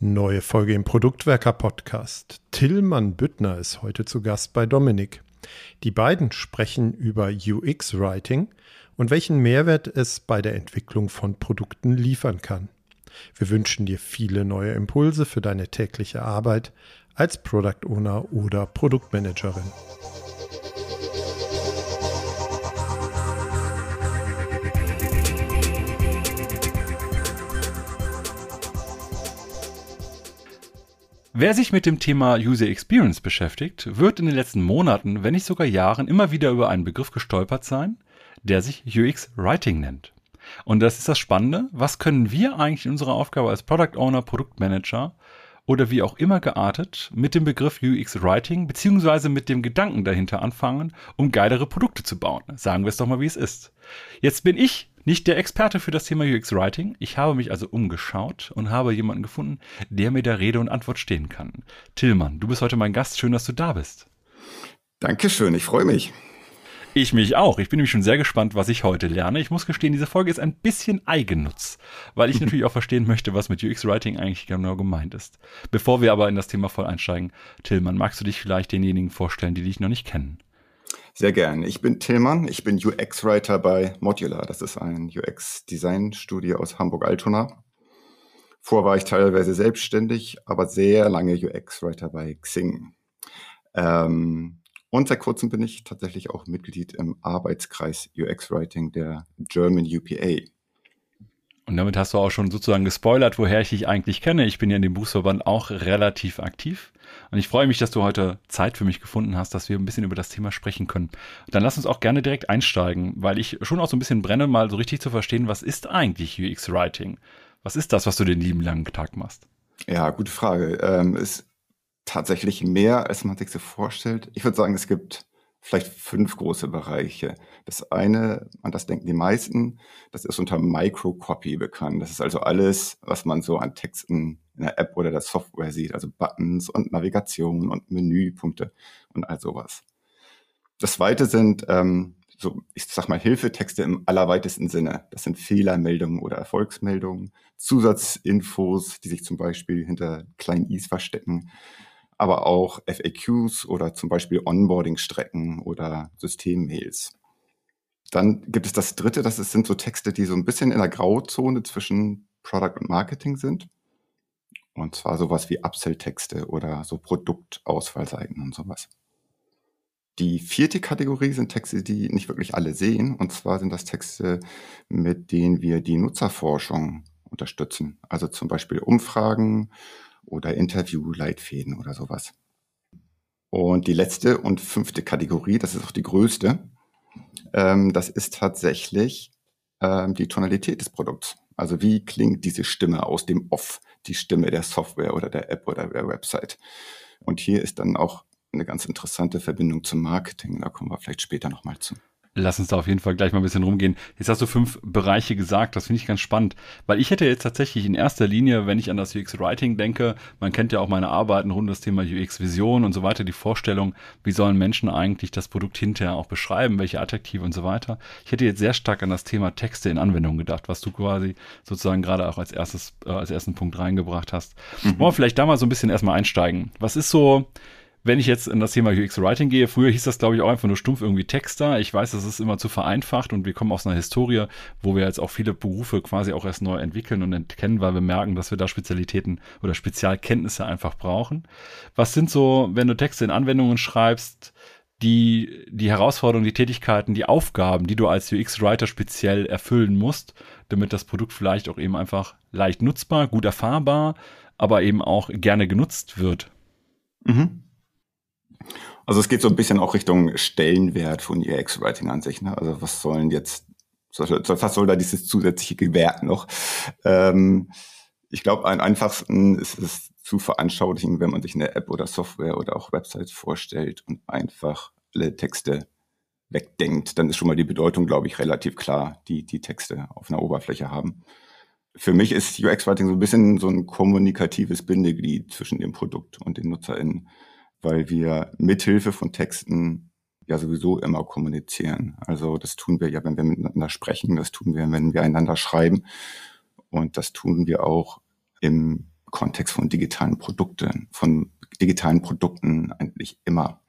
Neue Folge im Produktwerker Podcast. Tillmann Büttner ist heute zu Gast bei Dominik. Die beiden sprechen über UX Writing und welchen Mehrwert es bei der Entwicklung von Produkten liefern kann. Wir wünschen dir viele neue Impulse für deine tägliche Arbeit als Product Owner oder Produktmanagerin. Wer sich mit dem Thema User Experience beschäftigt, wird in den letzten Monaten, wenn nicht sogar Jahren, immer wieder über einen Begriff gestolpert sein, der sich UX Writing nennt. Und das ist das Spannende. Was können wir eigentlich in unserer Aufgabe als Product Owner, Produktmanager oder wie auch immer geartet mit dem Begriff UX Writing beziehungsweise mit dem Gedanken dahinter anfangen, um geilere Produkte zu bauen? Sagen wir es doch mal, wie es ist. Jetzt bin ich nicht der Experte für das Thema UX Writing. Ich habe mich also umgeschaut und habe jemanden gefunden, der mir der Rede und Antwort stehen kann. Tillmann, du bist heute mein Gast. Schön, dass du da bist. Dankeschön, ich freue mich. Ich mich auch. Ich bin nämlich schon sehr gespannt, was ich heute lerne. Ich muss gestehen, diese Folge ist ein bisschen Eigennutz, weil ich natürlich auch verstehen möchte, was mit UX Writing eigentlich genau gemeint ist. Bevor wir aber in das Thema voll einsteigen, Tillmann, magst du dich vielleicht denjenigen vorstellen, die dich noch nicht kennen? Sehr gern. Ich bin Tillmann. Ich bin UX-Writer bei Modular. Das ist ein UX-Design-Studio aus Hamburg-Altona. Vorher war ich teilweise selbstständig, aber sehr lange UX-Writer bei Xing. Ähm, und seit kurzem bin ich tatsächlich auch Mitglied im Arbeitskreis UX-Writing der German UPA. Und damit hast du auch schon sozusagen gespoilert, woher ich dich eigentlich kenne. Ich bin ja in dem Buchverband auch relativ aktiv. Und ich freue mich, dass du heute Zeit für mich gefunden hast, dass wir ein bisschen über das Thema sprechen können. Dann lass uns auch gerne direkt einsteigen, weil ich schon auch so ein bisschen brenne, mal so richtig zu verstehen, was ist eigentlich UX Writing? Was ist das, was du den lieben langen Tag machst? Ja, gute Frage. Ähm, ist tatsächlich mehr, als man sich so vorstellt. Ich würde sagen, es gibt vielleicht fünf große Bereiche. Das eine, an das denken die meisten, das ist unter Microcopy bekannt. Das ist also alles, was man so an Texten in der App oder der Software sieht, also Buttons und Navigation und Menüpunkte und all sowas. Das zweite sind ähm, so, ich sag mal, Hilfetexte im allerweitesten Sinne. Das sind Fehlermeldungen oder Erfolgsmeldungen, Zusatzinfos, die sich zum Beispiel hinter kleinen Is verstecken, aber auch FAQs oder zum Beispiel Onboarding-Strecken oder Systemmails. Dann gibt es das dritte, das sind so Texte, die so ein bisschen in der Grauzone zwischen Product und Marketing sind. Und zwar sowas wie Upsell-Texte oder so Produktausfallseiten und sowas. Die vierte Kategorie sind Texte, die nicht wirklich alle sehen. Und zwar sind das Texte, mit denen wir die Nutzerforschung unterstützen. Also zum Beispiel Umfragen oder Interviewleitfäden oder sowas. Und die letzte und fünfte Kategorie, das ist auch die größte, ähm, das ist tatsächlich ähm, die Tonalität des Produkts. Also wie klingt diese Stimme aus dem Off, die Stimme der Software oder der App oder der Website. Und hier ist dann auch eine ganz interessante Verbindung zum Marketing. Da kommen wir vielleicht später nochmal zu. Lass uns da auf jeden Fall gleich mal ein bisschen rumgehen. Jetzt hast du fünf Bereiche gesagt, das finde ich ganz spannend, weil ich hätte jetzt tatsächlich in erster Linie, wenn ich an das UX Writing denke, man kennt ja auch meine Arbeiten rund um das Thema UX Vision und so weiter, die Vorstellung, wie sollen Menschen eigentlich das Produkt hinterher auch beschreiben, welche Adjektive und so weiter. Ich hätte jetzt sehr stark an das Thema Texte in Anwendung gedacht, was du quasi sozusagen gerade auch als erstes, äh, als ersten Punkt reingebracht hast. Mhm. Wollen wir vielleicht da mal so ein bisschen erstmal einsteigen. Was ist so, wenn ich jetzt in das Thema UX Writing gehe, früher hieß das, glaube ich, auch einfach nur stumpf irgendwie Texter. Ich weiß, das ist immer zu vereinfacht und wir kommen aus einer Historie, wo wir jetzt auch viele Berufe quasi auch erst neu entwickeln und entkennen, weil wir merken, dass wir da Spezialitäten oder Spezialkenntnisse einfach brauchen. Was sind so, wenn du Texte in Anwendungen schreibst, die, die Herausforderungen, die Tätigkeiten, die Aufgaben, die du als UX-Writer speziell erfüllen musst, damit das Produkt vielleicht auch eben einfach leicht nutzbar, gut erfahrbar, aber eben auch gerne genutzt wird? Mhm. Also es geht so ein bisschen auch Richtung Stellenwert von UX-Writing an sich. Ne? Also was sollen jetzt, was soll da dieses zusätzliche Gewert noch? Ähm, ich glaube, am einfachsten ist es zu veranschaulichen, wenn man sich eine App oder Software oder auch Websites vorstellt und einfach alle Texte wegdenkt. Dann ist schon mal die Bedeutung, glaube ich, relativ klar, die die Texte auf einer Oberfläche haben. Für mich ist UX-Writing so ein bisschen so ein kommunikatives Bindeglied zwischen dem Produkt und den NutzerInnen weil wir mithilfe von Texten ja sowieso immer kommunizieren. Also das tun wir ja, wenn wir miteinander sprechen, das tun wir, wenn wir einander schreiben und das tun wir auch im Kontext von digitalen Produkten, von digitalen Produkten eigentlich immer.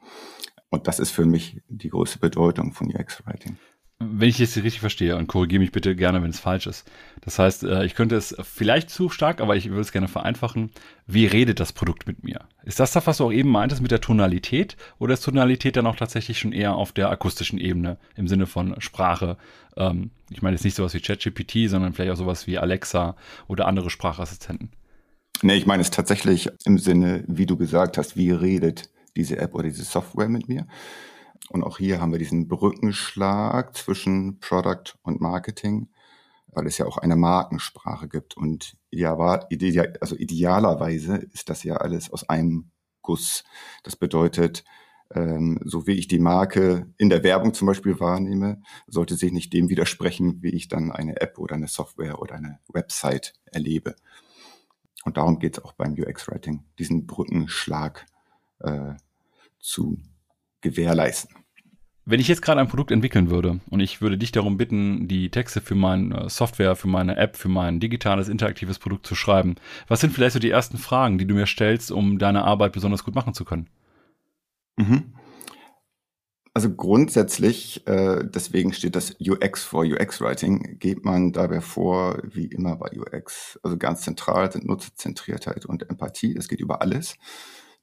Und das ist für mich die größte Bedeutung von UX-Writing. Wenn ich es richtig verstehe, und korrigiere mich bitte gerne, wenn es falsch ist. Das heißt, äh, ich könnte es vielleicht zu stark, aber ich würde es gerne vereinfachen. Wie redet das Produkt mit mir? Ist das das, was du auch eben meintest mit der Tonalität? Oder ist Tonalität dann auch tatsächlich schon eher auf der akustischen Ebene im Sinne von Sprache? Ähm, ich meine jetzt nicht sowas wie ChatGPT, sondern vielleicht auch sowas wie Alexa oder andere Sprachassistenten. Nee, ich meine es tatsächlich im Sinne, wie du gesagt hast, wie redet diese App oder diese Software mit mir? Und auch hier haben wir diesen Brückenschlag zwischen Product und Marketing, weil es ja auch eine Markensprache gibt. Und ideal, also idealerweise ist das ja alles aus einem Guss. Das bedeutet, ähm, so wie ich die Marke in der Werbung zum Beispiel wahrnehme, sollte sich nicht dem widersprechen, wie ich dann eine App oder eine Software oder eine Website erlebe. Und darum geht es auch beim UX-Writing, diesen Brückenschlag äh, zu gewährleisten. Wenn ich jetzt gerade ein Produkt entwickeln würde und ich würde dich darum bitten, die Texte für meine Software, für meine App, für mein digitales, interaktives Produkt zu schreiben, was sind vielleicht so die ersten Fragen, die du mir stellst, um deine Arbeit besonders gut machen zu können? Mhm. Also grundsätzlich, äh, deswegen steht das UX vor UX-Writing, geht man dabei vor, wie immer bei UX. Also ganz zentral sind Nutzerzentriertheit und Empathie. Es geht über alles.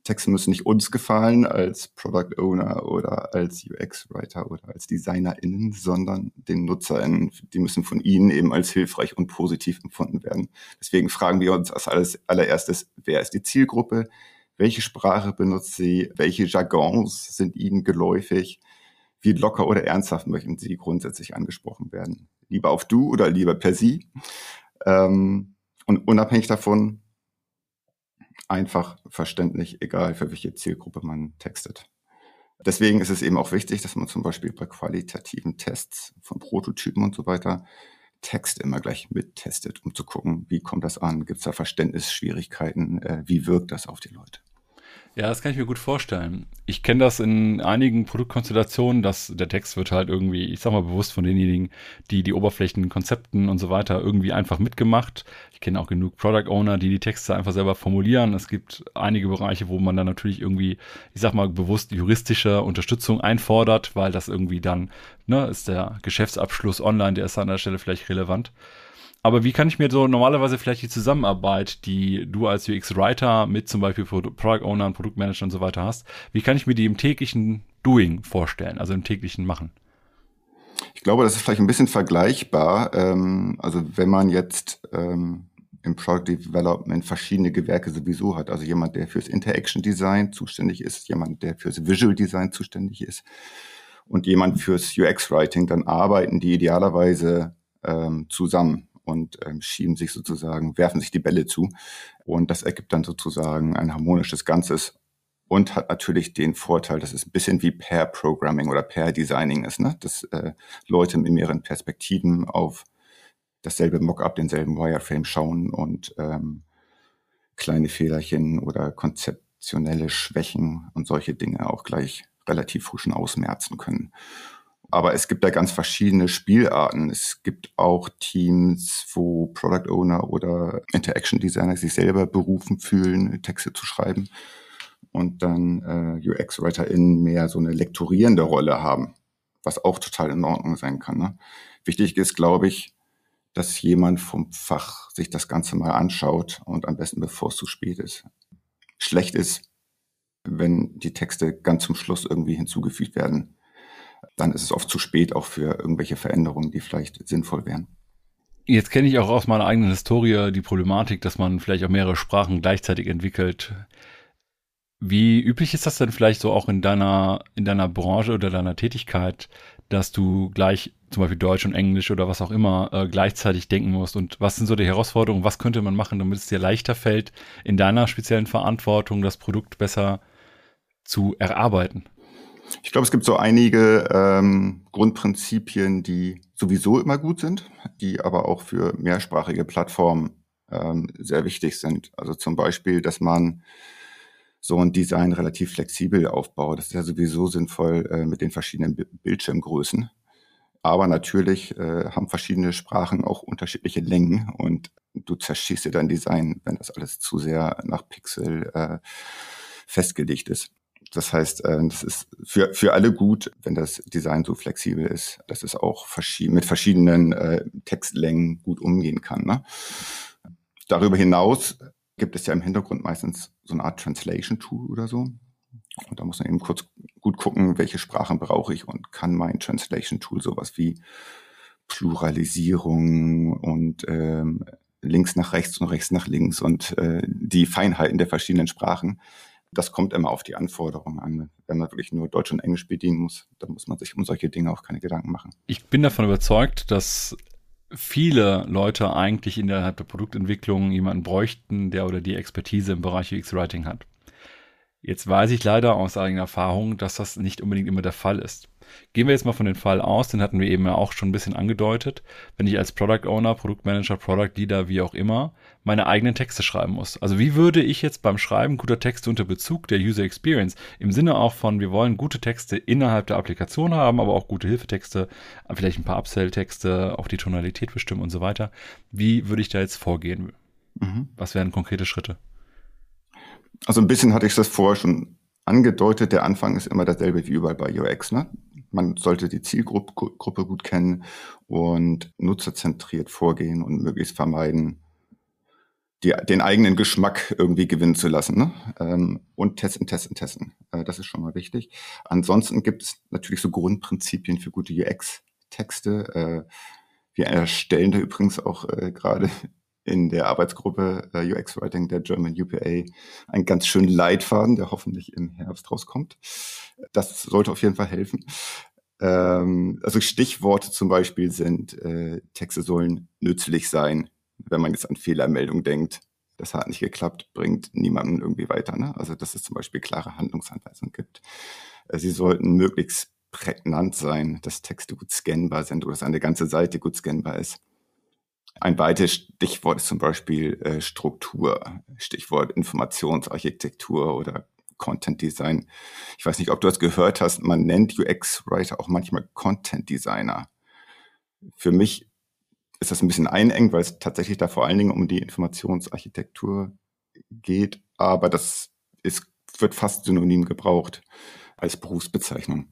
Texte müssen nicht uns gefallen als Product Owner oder als UX-Writer oder als DesignerInnen, sondern den NutzerInnen. Die müssen von ihnen eben als hilfreich und positiv empfunden werden. Deswegen fragen wir uns als alles, allererstes, wer ist die Zielgruppe? Welche Sprache benutzt sie? Welche Jargons sind ihnen geläufig? Wie locker oder ernsthaft möchten sie grundsätzlich angesprochen werden? Lieber auf du oder lieber per sie? Ähm, und unabhängig davon, einfach verständlich, egal für welche Zielgruppe man textet. Deswegen ist es eben auch wichtig, dass man zum Beispiel bei qualitativen Tests von Prototypen und so weiter Text immer gleich mittestet, um zu gucken, wie kommt das an, gibt es da Verständnisschwierigkeiten, äh, wie wirkt das auf die Leute. Ja, das kann ich mir gut vorstellen. Ich kenne das in einigen Produktkonstellationen, dass der Text wird halt irgendwie, ich sag mal bewusst von denjenigen, die die Oberflächen, Konzepten und so weiter irgendwie einfach mitgemacht. Ich kenne auch genug Product Owner, die die Texte einfach selber formulieren. Es gibt einige Bereiche, wo man dann natürlich irgendwie, ich sag mal bewusst juristische Unterstützung einfordert, weil das irgendwie dann, ne, ist der Geschäftsabschluss online, der ist an der Stelle vielleicht relevant. Aber wie kann ich mir so normalerweise vielleicht die Zusammenarbeit, die du als UX-Writer mit zum Beispiel Product Owner, Produktmanager und so weiter hast, wie kann ich mir die im täglichen Doing vorstellen, also im täglichen Machen? Ich glaube, das ist vielleicht ein bisschen vergleichbar. Ähm, also wenn man jetzt ähm, im Product Development verschiedene Gewerke sowieso hat, also jemand, der fürs Interaction Design zuständig ist, jemand, der fürs Visual Design zuständig ist und jemand fürs UX Writing, dann arbeiten die idealerweise ähm, zusammen und ähm, schieben sich sozusagen, werfen sich die Bälle zu. Und das ergibt dann sozusagen ein harmonisches Ganzes und hat natürlich den Vorteil, dass es ein bisschen wie Pair-Programming oder Pair-Designing ist, ne? dass äh, Leute mit mehreren Perspektiven auf dasselbe Mockup, denselben Wireframe schauen und ähm, kleine Fehlerchen oder konzeptionelle Schwächen und solche Dinge auch gleich relativ früh schon ausmerzen können. Aber es gibt da ganz verschiedene Spielarten. Es gibt auch Teams, wo Product Owner oder Interaction Designer sich selber berufen fühlen, Texte zu schreiben und dann äh, UX-WriterInnen mehr so eine lektorierende Rolle haben, was auch total in Ordnung sein kann. Ne? Wichtig ist, glaube ich, dass jemand vom Fach sich das Ganze mal anschaut und am besten bevor es zu spät ist. Schlecht ist, wenn die Texte ganz zum Schluss irgendwie hinzugefügt werden dann ist es oft zu spät auch für irgendwelche Veränderungen, die vielleicht sinnvoll wären. Jetzt kenne ich auch aus meiner eigenen Historie die Problematik, dass man vielleicht auch mehrere Sprachen gleichzeitig entwickelt. Wie üblich ist das denn vielleicht so auch in deiner, in deiner Branche oder deiner Tätigkeit, dass du gleich zum Beispiel Deutsch und Englisch oder was auch immer äh, gleichzeitig denken musst? Und was sind so die Herausforderungen? Was könnte man machen, damit es dir leichter fällt, in deiner speziellen Verantwortung das Produkt besser zu erarbeiten? Ich glaube, es gibt so einige ähm, Grundprinzipien, die sowieso immer gut sind, die aber auch für mehrsprachige Plattformen ähm, sehr wichtig sind. Also zum Beispiel, dass man so ein Design relativ flexibel aufbaut. Das ist ja sowieso sinnvoll äh, mit den verschiedenen B Bildschirmgrößen. Aber natürlich äh, haben verschiedene Sprachen auch unterschiedliche Längen und du zerschießt dir dein Design, wenn das alles zu sehr nach Pixel äh, festgelegt ist. Das heißt, äh, das ist für, für alle gut, wenn das Design so flexibel ist, dass es auch verschieden, mit verschiedenen äh, Textlängen gut umgehen kann. Ne? Darüber hinaus gibt es ja im Hintergrund meistens so eine Art Translation-Tool oder so. Und da muss man eben kurz gut gucken, welche Sprachen brauche ich und kann mein Translation-Tool sowas wie Pluralisierung und ähm, links nach rechts und rechts nach links und äh, die Feinheiten der verschiedenen Sprachen. Das kommt immer auf die Anforderungen an. Wenn man wirklich nur Deutsch und Englisch bedienen muss, dann muss man sich um solche Dinge auch keine Gedanken machen. Ich bin davon überzeugt, dass viele Leute eigentlich innerhalb der Produktentwicklung jemanden bräuchten, der oder die Expertise im Bereich UX-Writing hat. Jetzt weiß ich leider aus eigener Erfahrung, dass das nicht unbedingt immer der Fall ist. Gehen wir jetzt mal von dem Fall aus, den hatten wir eben ja auch schon ein bisschen angedeutet. Wenn ich als Product Owner, Produktmanager, Product Leader, wie auch immer, meine eigenen Texte schreiben muss. Also wie würde ich jetzt beim Schreiben guter Texte unter Bezug der User Experience im Sinne auch von, wir wollen gute Texte innerhalb der Applikation haben, aber auch gute Hilfetexte, vielleicht ein paar Upsell-Texte, auch die Tonalität bestimmen und so weiter. Wie würde ich da jetzt vorgehen? Mhm. Was wären konkrete Schritte? Also ein bisschen hatte ich das vorher schon angedeutet. Der Anfang ist immer derselbe wie überall bei UX. Ne? Man sollte die Zielgruppe gut kennen und nutzerzentriert vorgehen und möglichst vermeiden, die, den eigenen Geschmack irgendwie gewinnen zu lassen. Ne? Ähm, und testen, testen, testen. Äh, das ist schon mal wichtig. Ansonsten gibt es natürlich so Grundprinzipien für gute UX-Texte. Äh, wir erstellen da übrigens auch äh, gerade in der Arbeitsgruppe äh, UX Writing der German UPA einen ganz schönen Leitfaden, der hoffentlich im Herbst rauskommt. Das sollte auf jeden Fall helfen. Ähm, also Stichworte zum Beispiel sind, äh, Texte sollen nützlich sein, wenn man jetzt an Fehlermeldung denkt. Das hat nicht geklappt, bringt niemanden irgendwie weiter. Ne? Also dass es zum Beispiel klare Handlungsanweisungen gibt. Äh, sie sollten möglichst prägnant sein, dass Texte gut scannbar sind oder dass eine ganze Seite gut scannbar ist ein weiteres Stichwort ist zum Beispiel äh, Struktur, Stichwort Informationsarchitektur oder Content Design. Ich weiß nicht, ob du das gehört hast, man nennt UX-Writer auch manchmal Content Designer. Für mich ist das ein bisschen einengt, weil es tatsächlich da vor allen Dingen um die Informationsarchitektur geht, aber das ist, wird fast synonym gebraucht als Berufsbezeichnung.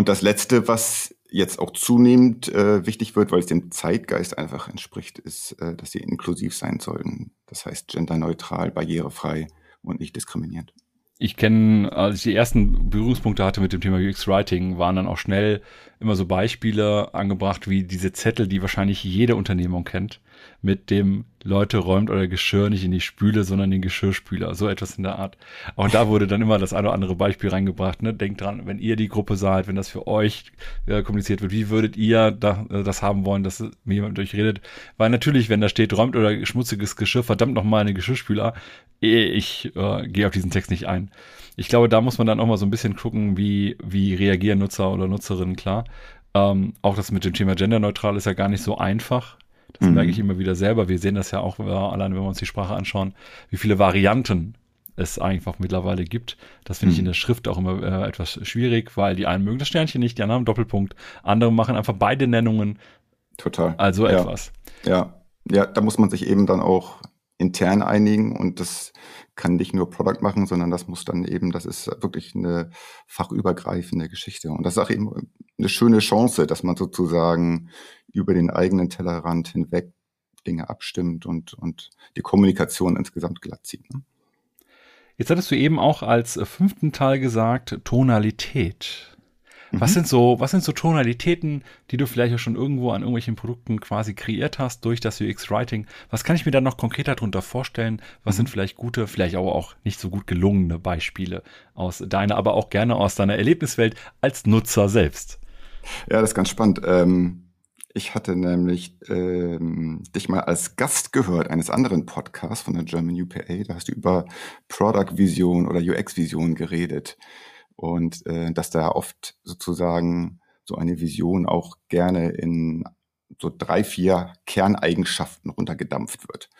Und das Letzte, was jetzt auch zunehmend äh, wichtig wird, weil es dem Zeitgeist einfach entspricht, ist, äh, dass sie inklusiv sein sollten. Das heißt genderneutral, barrierefrei und nicht diskriminierend. Ich kenne, als ich die ersten Berührungspunkte hatte mit dem Thema UX Writing, waren dann auch schnell immer so Beispiele angebracht, wie diese Zettel, die wahrscheinlich jede Unternehmung kennt, mit dem Leute räumt euer Geschirr nicht in die Spüle, sondern den Geschirrspüler. So etwas in der Art. Auch da wurde dann immer das eine oder andere Beispiel reingebracht. Ne? Denkt dran, wenn ihr die Gruppe seid, wenn das für euch äh, kommuniziert wird, wie würdet ihr da, äh, das haben wollen, dass mir jemand mit euch redet? Weil natürlich, wenn da steht, räumt oder schmutziges Geschirr, verdammt nochmal eine Geschirrspüler, ich äh, gehe auf diesen Text nicht ein. Ich glaube, da muss man dann auch mal so ein bisschen gucken, wie, wie reagieren Nutzer oder Nutzerinnen, klar. Ähm, auch das mit dem Thema genderneutral ist ja gar nicht so einfach. Das mhm. merke ich immer wieder selber. Wir sehen das ja auch, allein wenn wir uns die Sprache anschauen, wie viele Varianten es einfach mittlerweile gibt. Das finde mhm. ich in der Schrift auch immer äh, etwas schwierig, weil die einen mögen das Sternchen nicht, die anderen Doppelpunkt. Andere machen einfach beide Nennungen. Total. Also ja. etwas. Ja. Ja, da muss man sich eben dann auch intern einigen und das kann nicht nur Product machen, sondern das muss dann eben, das ist wirklich eine fachübergreifende Geschichte. Und das ist auch eben eine schöne Chance, dass man sozusagen über den eigenen Tellerrand hinweg Dinge abstimmt und, und die Kommunikation insgesamt glatt zieht. Ne? Jetzt hattest du eben auch als fünften Teil gesagt, Tonalität. Was mhm. sind so, was sind so Tonalitäten, die du vielleicht auch schon irgendwo an irgendwelchen Produkten quasi kreiert hast durch das UX-Writing? Was kann ich mir da noch konkreter darunter vorstellen? Was mhm. sind vielleicht gute, vielleicht aber auch nicht so gut gelungene Beispiele aus deiner, aber auch gerne aus deiner Erlebniswelt als Nutzer selbst? Ja, das ist ganz spannend. Ähm ich hatte nämlich ähm, dich mal als Gast gehört eines anderen Podcasts von der German UPA. Da hast du über Product Vision oder UX Vision geredet und äh, dass da oft sozusagen so eine Vision auch gerne in so drei, vier Kerneigenschaften runtergedampft wird.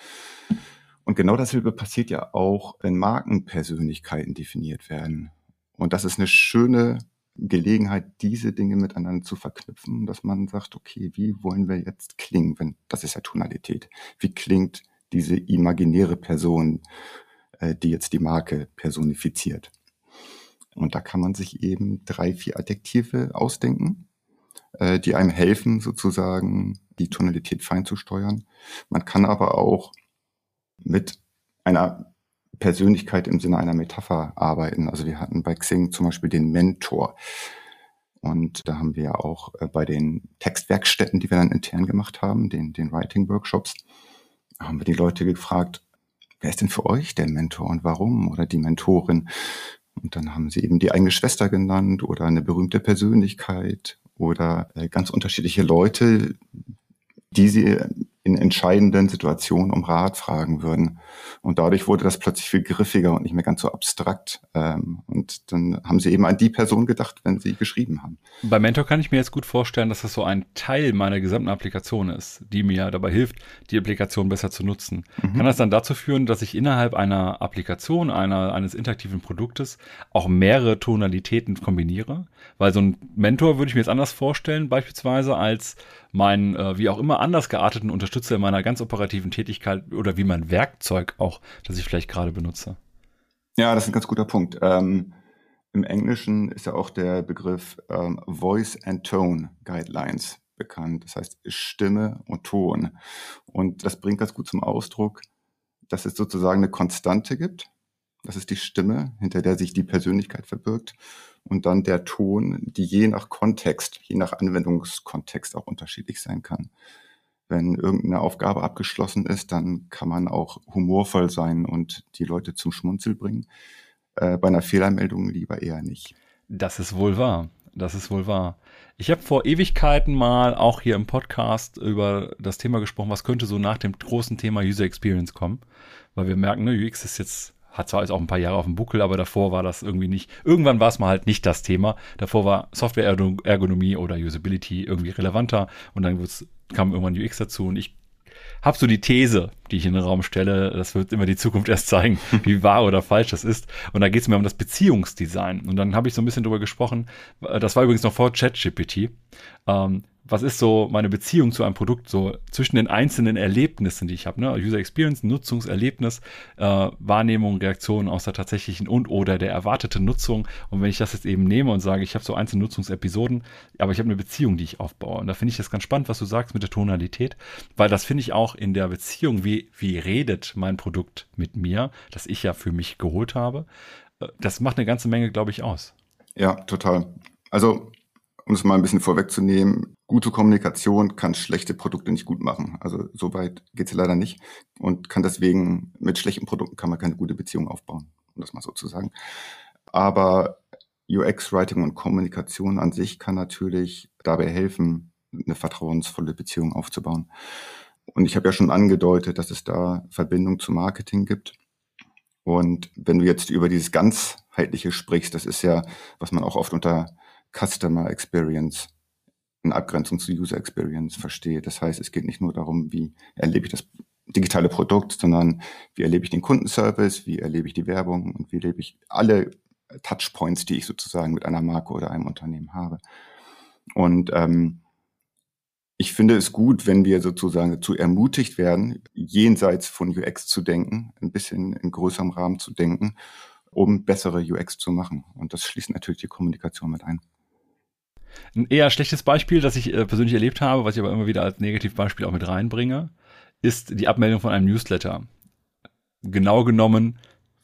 Und genau dasselbe passiert ja auch, wenn Markenpersönlichkeiten definiert werden. Und das ist eine schöne Gelegenheit, diese Dinge miteinander zu verknüpfen, dass man sagt, okay, wie wollen wir jetzt klingen, wenn das ist ja Tonalität. Wie klingt diese imaginäre Person, äh, die jetzt die Marke personifiziert? Und da kann man sich eben drei, vier Adjektive ausdenken, äh, die einem helfen, sozusagen die Tonalität fein zu steuern. Man kann aber auch mit einer Persönlichkeit im Sinne einer Metapher arbeiten. Also wir hatten bei Xing zum Beispiel den Mentor. Und da haben wir auch äh, bei den Textwerkstätten, die wir dann intern gemacht haben, den, den Writing-Workshops, haben wir die Leute gefragt, wer ist denn für euch der Mentor und warum oder die Mentorin? Und dann haben sie eben die eigene Schwester genannt oder eine berühmte Persönlichkeit oder äh, ganz unterschiedliche Leute, die sie in entscheidenden Situationen um Rat fragen würden. Und dadurch wurde das plötzlich viel griffiger und nicht mehr ganz so abstrakt. Ähm, und dann haben sie eben an die Person gedacht, wenn sie geschrieben haben. Bei Mentor kann ich mir jetzt gut vorstellen, dass das so ein Teil meiner gesamten Applikation ist, die mir dabei hilft, die Applikation besser zu nutzen. Mhm. Kann das dann dazu führen, dass ich innerhalb einer Applikation, einer, eines interaktiven Produktes auch mehrere Tonalitäten kombiniere? Weil so ein Mentor würde ich mir jetzt anders vorstellen, beispielsweise als meinen, äh, wie auch immer, anders gearteten Unterstützer in meiner ganz operativen Tätigkeit oder wie mein Werkzeug auch, das ich vielleicht gerade benutze. Ja, das ist ein ganz guter Punkt. Ähm, Im Englischen ist ja auch der Begriff ähm, Voice and Tone Guidelines bekannt. Das heißt Stimme und Ton. Und das bringt ganz gut zum Ausdruck, dass es sozusagen eine Konstante gibt. Das ist die Stimme, hinter der sich die Persönlichkeit verbirgt und dann der Ton, die je nach Kontext, je nach Anwendungskontext auch unterschiedlich sein kann. Wenn irgendeine Aufgabe abgeschlossen ist, dann kann man auch humorvoll sein und die Leute zum Schmunzel bringen. Äh, bei einer Fehlermeldung lieber eher nicht. Das ist wohl wahr. Das ist wohl wahr. Ich habe vor Ewigkeiten mal auch hier im Podcast über das Thema gesprochen, was könnte so nach dem großen Thema User Experience kommen. Weil wir merken, ne, UX ist jetzt hat zwar jetzt auch ein paar Jahre auf dem Buckel, aber davor war das irgendwie nicht, irgendwann war es mal halt nicht das Thema. Davor war Software-Ergonomie oder Usability irgendwie relevanter und dann kam irgendwann UX dazu und ich habe so die These, die ich in den Raum stelle, das wird immer die Zukunft erst zeigen, wie wahr oder falsch das ist. Und da geht es mir um das Beziehungsdesign. Und dann habe ich so ein bisschen drüber gesprochen, das war übrigens noch vor ChatGPT, ähm, was ist so meine Beziehung zu einem Produkt, so zwischen den einzelnen Erlebnissen, die ich habe, ne? User Experience, Nutzungserlebnis, äh, Wahrnehmung, Reaktion aus der tatsächlichen und oder der erwarteten Nutzung. Und wenn ich das jetzt eben nehme und sage, ich habe so einzelne Nutzungsepisoden, aber ich habe eine Beziehung, die ich aufbaue. Und da finde ich das ganz spannend, was du sagst mit der Tonalität, weil das finde ich auch in der Beziehung, wie, wie redet mein Produkt mit mir, das ich ja für mich geholt habe, äh, das macht eine ganze Menge, glaube ich, aus. Ja, total. Also um es mal ein bisschen vorwegzunehmen, gute Kommunikation kann schlechte Produkte nicht gut machen. Also so weit geht es leider nicht und kann deswegen mit schlechten Produkten kann man keine gute Beziehung aufbauen, um das mal so zu sagen. Aber UX-Writing und Kommunikation an sich kann natürlich dabei helfen, eine vertrauensvolle Beziehung aufzubauen. Und ich habe ja schon angedeutet, dass es da Verbindung zu Marketing gibt. Und wenn du jetzt über dieses ganzheitliche sprichst, das ist ja, was man auch oft unter Customer Experience in Abgrenzung zu User Experience verstehe. Das heißt, es geht nicht nur darum, wie erlebe ich das digitale Produkt, sondern wie erlebe ich den Kundenservice, wie erlebe ich die Werbung und wie erlebe ich alle Touchpoints, die ich sozusagen mit einer Marke oder einem Unternehmen habe. Und ähm, ich finde es gut, wenn wir sozusagen dazu ermutigt werden, jenseits von UX zu denken, ein bisschen in größerem Rahmen zu denken, um bessere UX zu machen. Und das schließt natürlich die Kommunikation mit ein. Ein eher schlechtes Beispiel, das ich äh, persönlich erlebt habe, was ich aber immer wieder als Negativbeispiel auch mit reinbringe, ist die Abmeldung von einem Newsletter. Genau genommen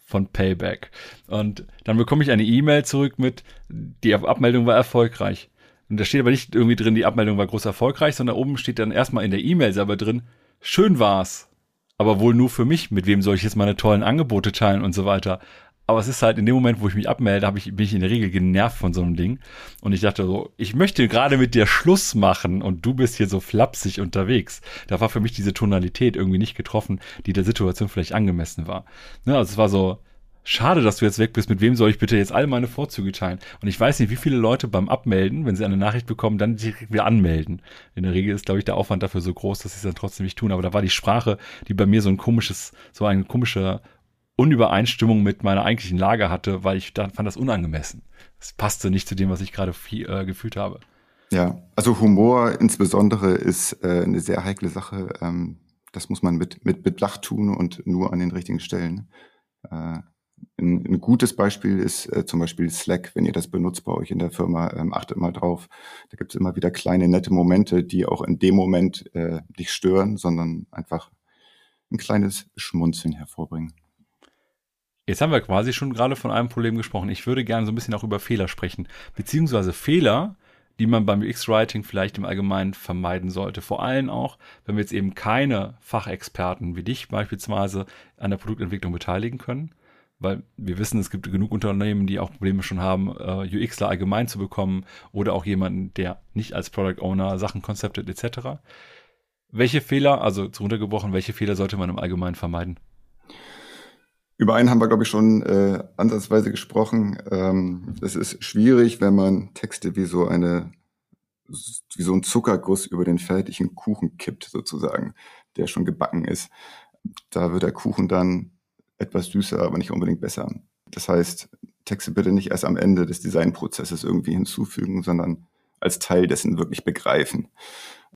von Payback. Und dann bekomme ich eine E-Mail zurück mit, die Abmeldung war erfolgreich. Und da steht aber nicht irgendwie drin, die Abmeldung war groß erfolgreich, sondern oben steht dann erstmal in der E-Mail selber drin, schön war's. Aber wohl nur für mich, mit wem soll ich jetzt meine tollen Angebote teilen und so weiter. Aber es ist halt in dem Moment, wo ich mich abmelde, habe ich, bin ich in der Regel genervt von so einem Ding. Und ich dachte so, ich möchte gerade mit dir Schluss machen und du bist hier so flapsig unterwegs. Da war für mich diese Tonalität irgendwie nicht getroffen, die der Situation vielleicht angemessen war. Ne, also es war so, schade, dass du jetzt weg bist. Mit wem soll ich bitte jetzt all meine Vorzüge teilen? Und ich weiß nicht, wie viele Leute beim Abmelden, wenn sie eine Nachricht bekommen, dann direkt wieder anmelden. In der Regel ist, glaube ich, der Aufwand dafür so groß, dass sie es dann trotzdem nicht tun. Aber da war die Sprache, die bei mir so ein komisches, so ein komischer Unübereinstimmung mit meiner eigentlichen Lage hatte, weil ich da, fand das unangemessen. Das passte nicht zu dem, was ich gerade äh, gefühlt habe. Ja, also Humor insbesondere ist äh, eine sehr heikle Sache. Ähm, das muss man mit, mit Bedacht tun und nur an den richtigen Stellen. Äh, ein, ein, gutes Beispiel ist äh, zum Beispiel Slack, wenn ihr das benutzt bei euch in der Firma, ähm, achtet mal drauf. Da gibt es immer wieder kleine, nette Momente, die auch in dem Moment äh, nicht stören, sondern einfach ein kleines Schmunzeln hervorbringen. Jetzt haben wir quasi schon gerade von einem Problem gesprochen. Ich würde gerne so ein bisschen auch über Fehler sprechen, beziehungsweise Fehler, die man beim UX-Writing vielleicht im Allgemeinen vermeiden sollte. Vor allem auch, wenn wir jetzt eben keine Fachexperten wie dich beispielsweise an der Produktentwicklung beteiligen können. Weil wir wissen, es gibt genug Unternehmen, die auch Probleme schon haben, äh, UXler allgemein zu bekommen oder auch jemanden, der nicht als Product Owner Sachen konzeptet etc. Welche Fehler, also zu runtergebrochen, welche Fehler sollte man im Allgemeinen vermeiden? Über einen haben wir, glaube ich, schon äh, ansatzweise gesprochen. Ähm, es ist schwierig, wenn man Texte wie so eine, wie so ein Zuckerguss über den fertigen Kuchen kippt, sozusagen, der schon gebacken ist. Da wird der Kuchen dann etwas süßer, aber nicht unbedingt besser. Das heißt, Texte bitte nicht erst am Ende des Designprozesses irgendwie hinzufügen, sondern als Teil dessen wirklich begreifen.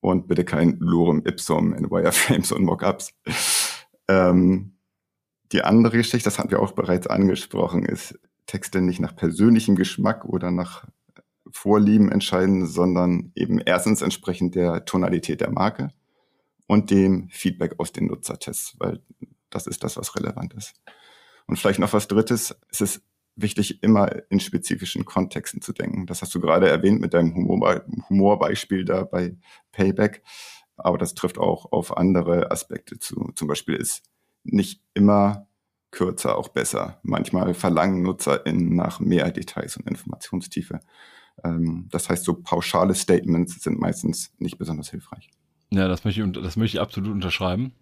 Und bitte kein Lorem Ipsum in Wireframes und Mockups. Ähm, die andere Geschichte, das hatten wir auch bereits angesprochen, ist Texte nicht nach persönlichem Geschmack oder nach Vorlieben entscheiden, sondern eben erstens entsprechend der Tonalität der Marke und dem Feedback aus den Nutzertests, weil das ist das, was relevant ist. Und vielleicht noch was Drittes, es ist wichtig, immer in spezifischen Kontexten zu denken. Das hast du gerade erwähnt mit deinem Humor, Humorbeispiel da bei Payback. Aber das trifft auch auf andere Aspekte zu. Zum Beispiel ist nicht immer kürzer auch besser. Manchmal verlangen NutzerInnen nach mehr Details und Informationstiefe. Ähm, das heißt, so pauschale Statements sind meistens nicht besonders hilfreich. Ja, das möchte ich, das möchte ich absolut unterschreiben.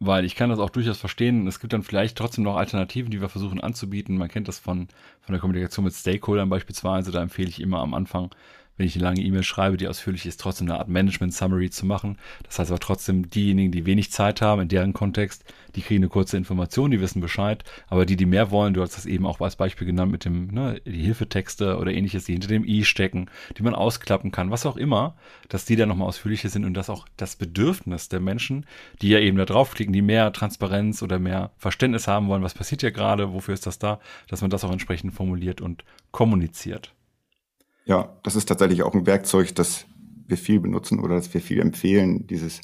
Weil ich kann das auch durchaus verstehen. Es gibt dann vielleicht trotzdem noch Alternativen, die wir versuchen anzubieten. Man kennt das von, von der Kommunikation mit Stakeholdern beispielsweise. Da empfehle ich immer am Anfang wenn ich eine lange E-Mail schreibe, die ausführlich ist, trotzdem eine Art Management-Summary zu machen. Das heißt aber trotzdem, diejenigen, die wenig Zeit haben, in deren Kontext, die kriegen eine kurze Information, die wissen Bescheid. Aber die, die mehr wollen, du hast das eben auch als Beispiel genannt mit dem, ne, die Hilfetexte oder ähnliches, die hinter dem i stecken, die man ausklappen kann, was auch immer, dass die dann nochmal ausführlicher sind und dass auch das Bedürfnis der Menschen, die ja eben da draufklicken, die mehr Transparenz oder mehr Verständnis haben wollen, was passiert hier gerade, wofür ist das da, dass man das auch entsprechend formuliert und kommuniziert. Ja, das ist tatsächlich auch ein Werkzeug, das wir viel benutzen oder das wir viel empfehlen. Dieses,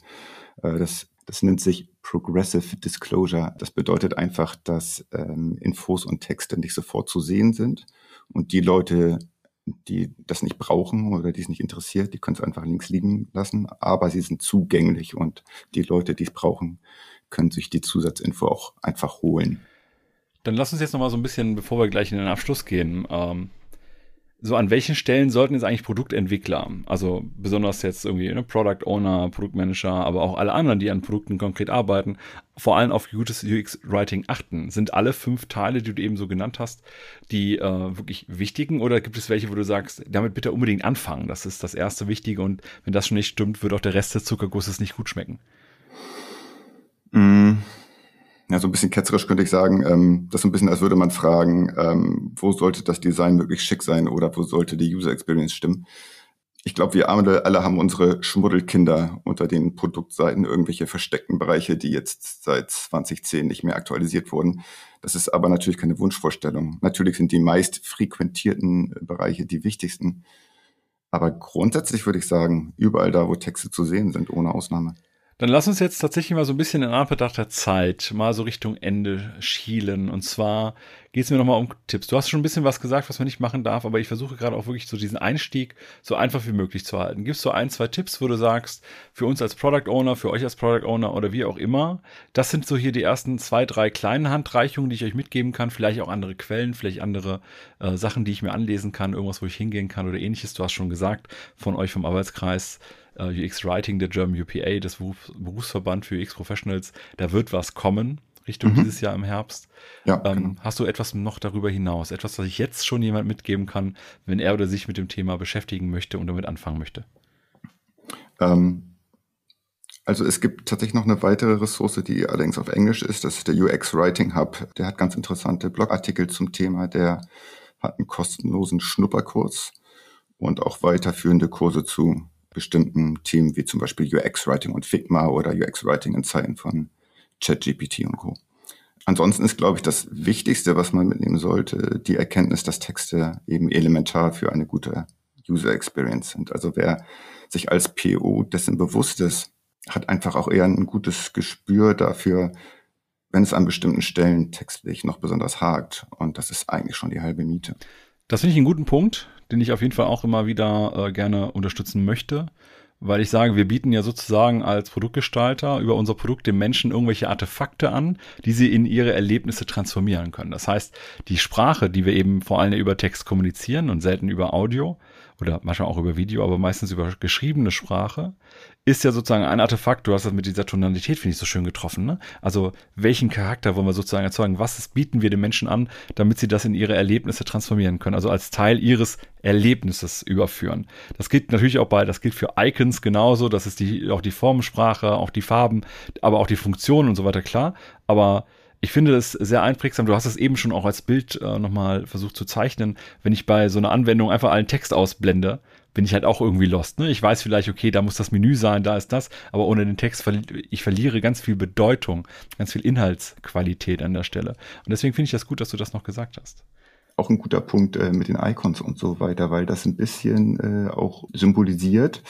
äh, das, das nennt sich Progressive Disclosure. Das bedeutet einfach, dass ähm, Infos und Texte nicht sofort zu sehen sind und die Leute, die das nicht brauchen oder die es nicht interessiert, die können es einfach links liegen lassen, aber sie sind zugänglich und die Leute, die es brauchen, können sich die Zusatzinfo auch einfach holen. Dann lass uns jetzt noch mal so ein bisschen, bevor wir gleich in den Abschluss gehen, ähm, so an welchen Stellen sollten jetzt eigentlich Produktentwickler, also besonders jetzt irgendwie ne, Product Owner, Produktmanager, aber auch alle anderen, die an Produkten konkret arbeiten, vor allem auf gutes UX-Writing achten? Sind alle fünf Teile, die du eben so genannt hast, die äh, wirklich wichtigen oder gibt es welche, wo du sagst, damit bitte unbedingt anfangen? Das ist das erste Wichtige und wenn das schon nicht stimmt, wird auch der Rest des Zuckergusses nicht gut schmecken. Mm ja, so ein bisschen ketzerisch könnte ich sagen, ähm, das ist ein bisschen, als würde man fragen, ähm, wo sollte das Design wirklich schick sein oder wo sollte die User Experience stimmen? Ich glaube, wir alle, alle haben unsere Schmuddelkinder unter den Produktseiten, irgendwelche versteckten Bereiche, die jetzt seit 2010 nicht mehr aktualisiert wurden. Das ist aber natürlich keine Wunschvorstellung. Natürlich sind die meist frequentierten Bereiche die wichtigsten. Aber grundsätzlich würde ich sagen, überall da, wo Texte zu sehen sind, ohne Ausnahme. Dann lass uns jetzt tatsächlich mal so ein bisschen in Anbetracht der Zeit mal so Richtung Ende schielen. Und zwar geht es mir nochmal um Tipps. Du hast schon ein bisschen was gesagt, was man nicht machen darf, aber ich versuche gerade auch wirklich so diesen Einstieg so einfach wie möglich zu halten. Gibst du ein, zwei Tipps, wo du sagst, für uns als Product Owner, für euch als Product Owner oder wie auch immer, das sind so hier die ersten zwei, drei kleinen Handreichungen, die ich euch mitgeben kann. Vielleicht auch andere Quellen, vielleicht andere äh, Sachen, die ich mir anlesen kann, irgendwas, wo ich hingehen kann oder ähnliches. Du hast schon gesagt, von euch vom Arbeitskreis äh, UX Writing der German UPA, des Berufsverband für UX Professionals, da wird was kommen. Richtung mhm. dieses Jahr im Herbst. Ja, ähm, genau. Hast du etwas noch darüber hinaus? Etwas, was ich jetzt schon jemand mitgeben kann, wenn er oder sich mit dem Thema beschäftigen möchte und damit anfangen möchte? Ähm, Also es gibt tatsächlich noch eine weitere Ressource, die allerdings auf Englisch ist. Das ist der UX Writing Hub. Der hat ganz interessante Blogartikel zum Thema. Der hat einen kostenlosen Schnupperkurs und auch weiterführende Kurse zu bestimmten Themen wie zum Beispiel UX Writing und Figma oder UX Writing in Zeiten von ChatGPT und Co. Ansonsten ist, glaube ich, das Wichtigste, was man mitnehmen sollte, die Erkenntnis, dass Texte eben elementar für eine gute User Experience sind. Also wer sich als PO dessen bewusst ist, hat einfach auch eher ein gutes Gespür dafür, wenn es an bestimmten Stellen textlich noch besonders hakt. Und das ist eigentlich schon die halbe Miete. Das finde ich einen guten Punkt, den ich auf jeden Fall auch immer wieder äh, gerne unterstützen möchte weil ich sage, wir bieten ja sozusagen als Produktgestalter über unser Produkt den Menschen irgendwelche Artefakte an, die sie in ihre Erlebnisse transformieren können. Das heißt, die Sprache, die wir eben vor allem über Text kommunizieren und selten über Audio, oder manchmal auch über Video, aber meistens über geschriebene Sprache, ist ja sozusagen ein Artefakt. Du hast das mit dieser Tonalität, finde ich, so schön getroffen. Ne? Also welchen Charakter wollen wir sozusagen erzeugen? Was bieten wir den Menschen an, damit sie das in ihre Erlebnisse transformieren können? Also als Teil ihres Erlebnisses überführen. Das gilt natürlich auch bei, das gilt für Icons genauso. Das ist die, auch die Formensprache, auch die Farben, aber auch die Funktionen und so weiter, klar. Aber ich finde das sehr einprägsam. Du hast es eben schon auch als Bild äh, nochmal versucht zu zeichnen. Wenn ich bei so einer Anwendung einfach allen Text ausblende, bin ich halt auch irgendwie lost. Ne? Ich weiß vielleicht, okay, da muss das Menü sein, da ist das, aber ohne den Text, verli ich verliere ganz viel Bedeutung, ganz viel Inhaltsqualität an der Stelle. Und deswegen finde ich das gut, dass du das noch gesagt hast auch ein guter Punkt äh, mit den Icons und so weiter, weil das ein bisschen äh, auch symbolisiert,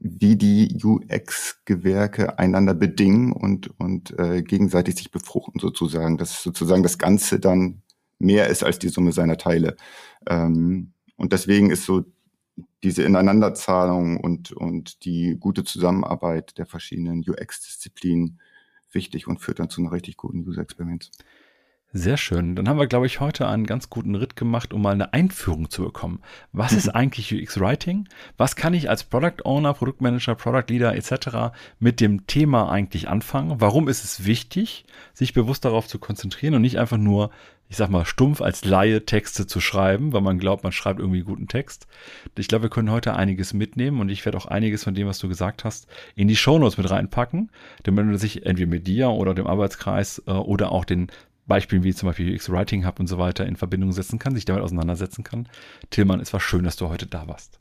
wie die UX-Gewerke einander bedingen und, und äh, gegenseitig sich befruchten sozusagen, dass sozusagen das Ganze dann mehr ist als die Summe seiner Teile. Ähm, und deswegen ist so diese Ineinanderzahlung und, und die gute Zusammenarbeit der verschiedenen UX-Disziplinen wichtig und führt dann zu einer richtig guten User Experience. Sehr schön. Dann haben wir, glaube ich, heute einen ganz guten Ritt gemacht, um mal eine Einführung zu bekommen. Was ist eigentlich UX Writing? Was kann ich als Product Owner, Produktmanager, Product Leader etc. mit dem Thema eigentlich anfangen? Warum ist es wichtig, sich bewusst darauf zu konzentrieren und nicht einfach nur, ich sag mal, stumpf als Laie Texte zu schreiben, weil man glaubt, man schreibt irgendwie guten Text. Ich glaube, wir können heute einiges mitnehmen und ich werde auch einiges von dem, was du gesagt hast, in die Shownotes mit reinpacken, damit man sich entweder mit dir oder dem Arbeitskreis äh, oder auch den Beispielen wie zum Beispiel UX Writing Hub und so weiter in Verbindung setzen kann, sich damit auseinandersetzen kann. Tillmann, es war schön, dass du heute da warst.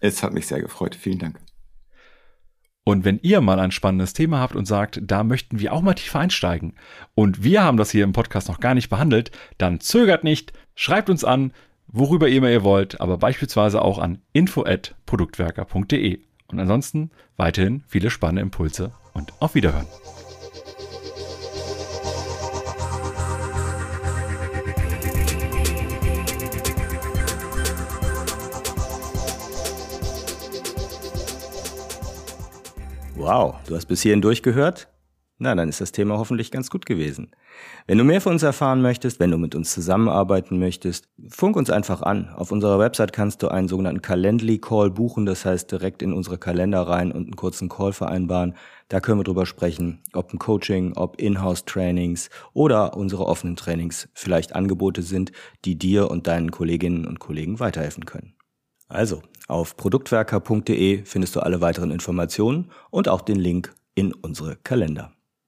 Es hat mich sehr gefreut. Vielen Dank. Und wenn ihr mal ein spannendes Thema habt und sagt, da möchten wir auch mal tiefer einsteigen und wir haben das hier im Podcast noch gar nicht behandelt, dann zögert nicht, schreibt uns an, worüber immer ihr wollt, aber beispielsweise auch an info@produktwerker.de. Und ansonsten weiterhin viele spannende Impulse und auf Wiederhören. Wow, du hast bis hierhin durchgehört? Na, dann ist das Thema hoffentlich ganz gut gewesen. Wenn du mehr von uns erfahren möchtest, wenn du mit uns zusammenarbeiten möchtest, funk uns einfach an. Auf unserer Website kannst du einen sogenannten Calendly-Call buchen, das heißt direkt in unsere Kalender rein und einen kurzen Call vereinbaren. Da können wir drüber sprechen, ob ein Coaching, ob Inhouse-Trainings oder unsere offenen Trainings vielleicht Angebote sind, die dir und deinen Kolleginnen und Kollegen weiterhelfen können. Also, auf produktwerker.de findest du alle weiteren Informationen und auch den Link in unsere Kalender.